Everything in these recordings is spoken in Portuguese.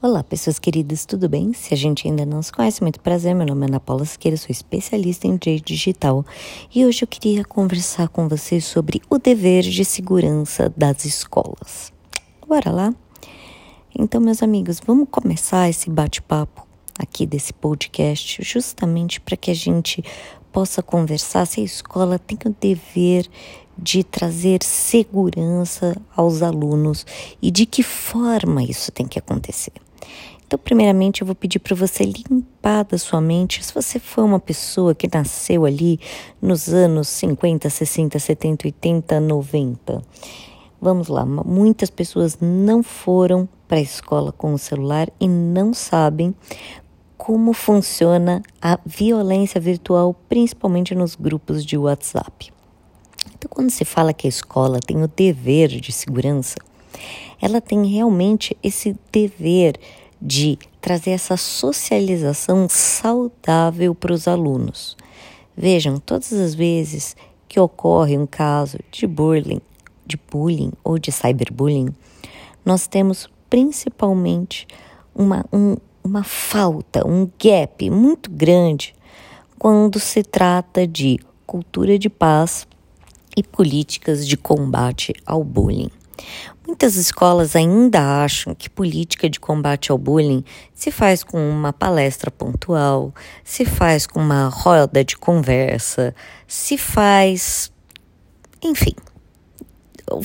Olá, pessoas queridas, tudo bem? Se a gente ainda não se conhece, muito prazer. Meu nome é Ana Paula Siqueira, sou especialista em direito digital e hoje eu queria conversar com vocês sobre o dever de segurança das escolas. Bora lá? Então, meus amigos, vamos começar esse bate-papo aqui desse podcast justamente para que a gente possa conversar se a escola tem o dever de trazer segurança aos alunos e de que forma isso tem que acontecer. Então, primeiramente, eu vou pedir para você limpar da sua mente. Se você foi uma pessoa que nasceu ali nos anos 50, 60, 70, 80, 90. Vamos lá, muitas pessoas não foram para a escola com o celular e não sabem como funciona a violência virtual, principalmente nos grupos de WhatsApp. Então, quando se fala que a escola tem o dever de segurança, ela tem realmente esse dever de trazer essa socialização saudável para os alunos. Vejam, todas as vezes que ocorre um caso de bullying, de bullying ou de cyberbullying, nós temos principalmente uma, um, uma falta, um gap muito grande quando se trata de cultura de paz e políticas de combate ao bullying. Muitas escolas ainda acham que política de combate ao bullying se faz com uma palestra pontual, se faz com uma roda de conversa, se faz, enfim,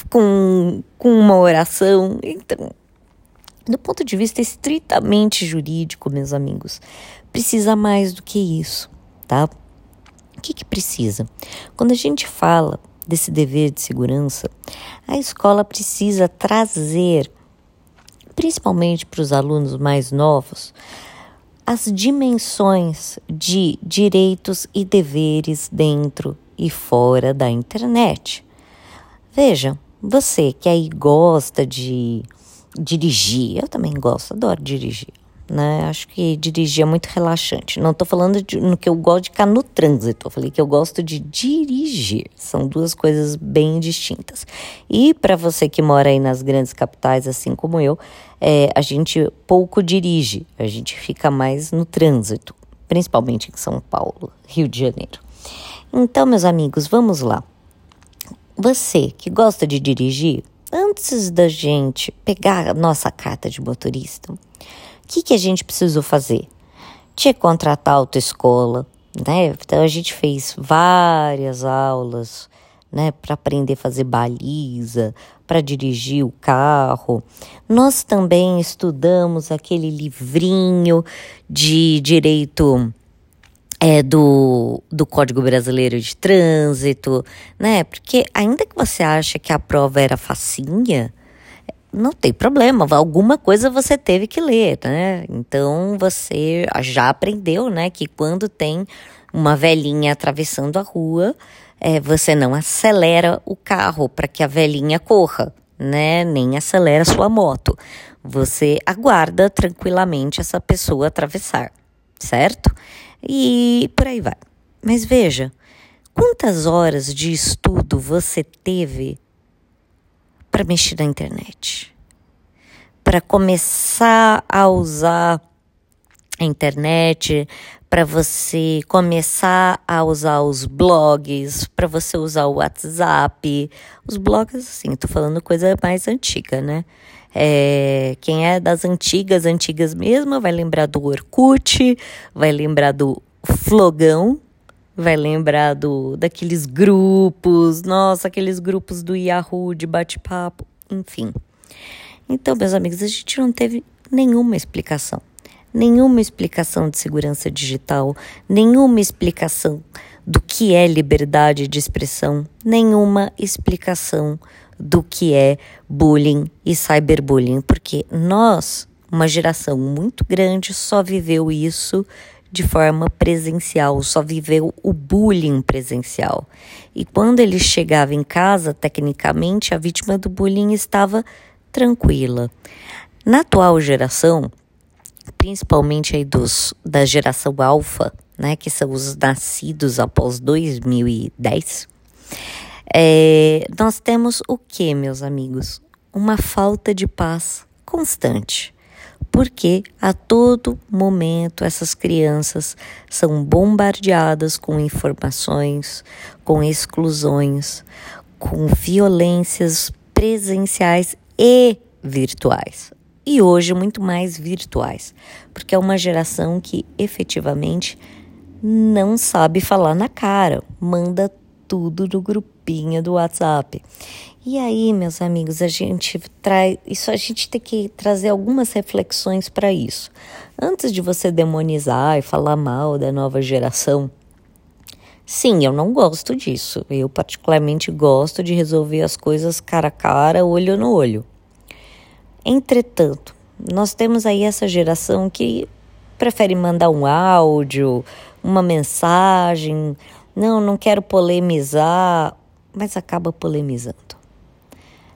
com, com uma oração. Então, do ponto de vista estritamente jurídico, meus amigos, precisa mais do que isso, tá? O que, que precisa? Quando a gente fala desse dever de segurança, a escola precisa trazer, principalmente para os alunos mais novos, as dimensões de direitos e deveres dentro e fora da internet. Veja, você que aí gosta de dirigir, eu também gosto, adoro dirigir né? Acho que dirigir é muito relaxante. Não estou falando de, no que eu gosto de ficar no trânsito, eu falei que eu gosto de dirigir. São duas coisas bem distintas. E para você que mora aí nas grandes capitais, assim como eu, é, a gente pouco dirige, a gente fica mais no trânsito, principalmente em São Paulo, Rio de Janeiro. Então, meus amigos, vamos lá. Você que gosta de dirigir, antes da gente pegar a nossa carta de motorista, o que, que a gente precisou fazer? Tinha que contratar autoescola, né? Então a gente fez várias aulas, né, para aprender a fazer baliza, para dirigir o carro. Nós também estudamos aquele livrinho de direito é, do, do Código Brasileiro de Trânsito, né? Porque ainda que você acha que a prova era facinha, não tem problema, alguma coisa você teve que ler, né? Então você já aprendeu, né, que quando tem uma velhinha atravessando a rua, é, você não acelera o carro para que a velhinha corra, né? Nem acelera sua moto. Você aguarda tranquilamente essa pessoa atravessar, certo? E por aí vai. Mas veja, quantas horas de estudo você teve para mexer na internet, para começar a usar a internet, para você começar a usar os blogs, para você usar o WhatsApp. Os blogs, assim, tô falando coisa mais antiga, né? É, quem é das antigas, antigas mesmo, vai lembrar do Orkut, vai lembrar do Flogão, vai lembrar do, daqueles grupos, nossa, aqueles grupos do Yahoo de bate-papo, enfim. Então, meus amigos, a gente não teve nenhuma explicação. Nenhuma explicação de segurança digital, nenhuma explicação do que é liberdade de expressão, nenhuma explicação do que é bullying e cyberbullying, porque nós, uma geração muito grande, só viveu isso de forma presencial, só viveu o bullying presencial. E quando ele chegava em casa, tecnicamente, a vítima do bullying estava tranquila. Na atual geração, principalmente aí dos da geração alfa, né, que são os nascidos após 2010, é, nós temos o que, meus amigos? Uma falta de paz constante. Porque a todo momento essas crianças são bombardeadas com informações, com exclusões, com violências presenciais e virtuais. E hoje muito mais virtuais, porque é uma geração que efetivamente não sabe falar na cara, manda tudo no grupinho do WhatsApp. E aí, meus amigos, a gente traz isso, a gente tem que trazer algumas reflexões para isso. Antes de você demonizar e falar mal da nova geração, sim, eu não gosto disso. Eu particularmente gosto de resolver as coisas cara a cara, olho no olho. Entretanto, nós temos aí essa geração que prefere mandar um áudio, uma mensagem, não, não quero polemizar, mas acaba polemizando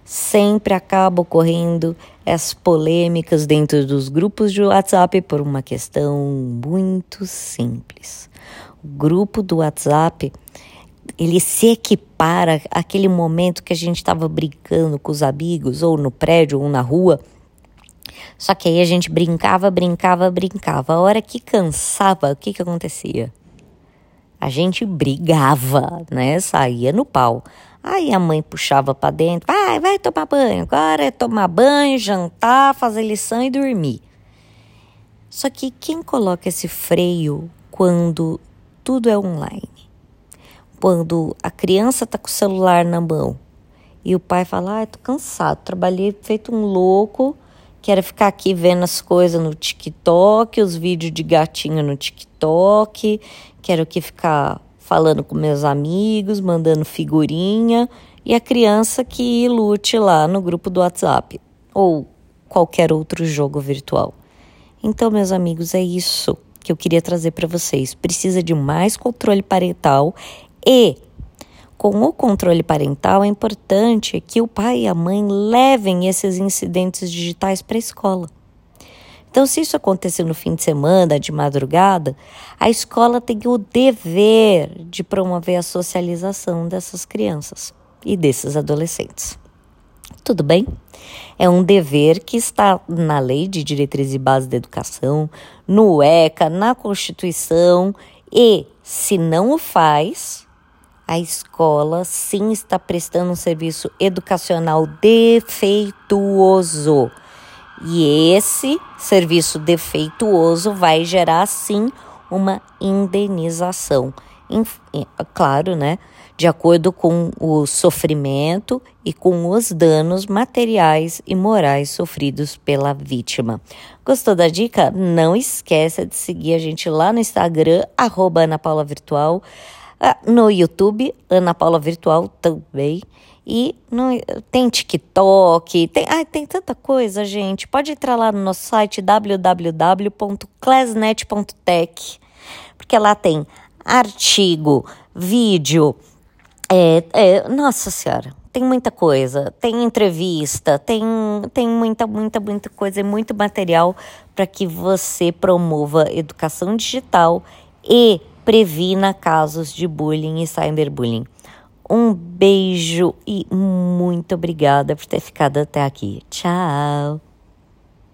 sempre acaba ocorrendo as polêmicas dentro dos grupos de WhatsApp por uma questão muito simples. O grupo do WhatsApp ele se equipara àquele momento que a gente estava brincando com os amigos, ou no prédio, ou na rua. Só que aí a gente brincava, brincava, brincava. A hora que cansava, o que, que acontecia? A gente brigava, né? Saía no pau. Aí a mãe puxava para dentro, vai, vai tomar banho. Agora é tomar banho, jantar, fazer lição e dormir. Só que quem coloca esse freio quando tudo é online? Quando a criança está com o celular na mão e o pai fala: ah, tô cansado, trabalhei feito um louco, quero ficar aqui vendo as coisas no TikTok, os vídeos de gatinho no TikTok, quero que ficar falando com meus amigos, mandando figurinha, e a criança que lute lá no grupo do WhatsApp ou qualquer outro jogo virtual. Então, meus amigos, é isso que eu queria trazer para vocês. Precisa de mais controle parental e com o controle parental é importante que o pai e a mãe levem esses incidentes digitais para a escola. Então, se isso acontecer no fim de semana, de madrugada, a escola tem o dever de promover a socialização dessas crianças e desses adolescentes. Tudo bem? É um dever que está na Lei de Diretrizes e Bases da Educação, no ECA, na Constituição e, se não o faz, a escola sim está prestando um serviço educacional defeituoso e esse serviço defeituoso vai gerar sim uma indenização. Claro, né? De acordo com o sofrimento e com os danos materiais e morais sofridos pela vítima. Gostou da dica? Não esqueça de seguir a gente lá no Instagram, arroba Ana Paula Virtual, ah, no YouTube, Ana Paula Virtual também. E tem TikTok, tem, ai, tem tanta coisa, gente. Pode entrar lá no nosso site www.classnet.tech, porque lá tem artigo, vídeo, é, é, nossa senhora, tem muita coisa, tem entrevista, tem, tem muita, muita, muita coisa, muito material para que você promova educação digital e previna casos de bullying e cyberbullying. Um beijo e muito obrigada por ter ficado até aqui. Tchau!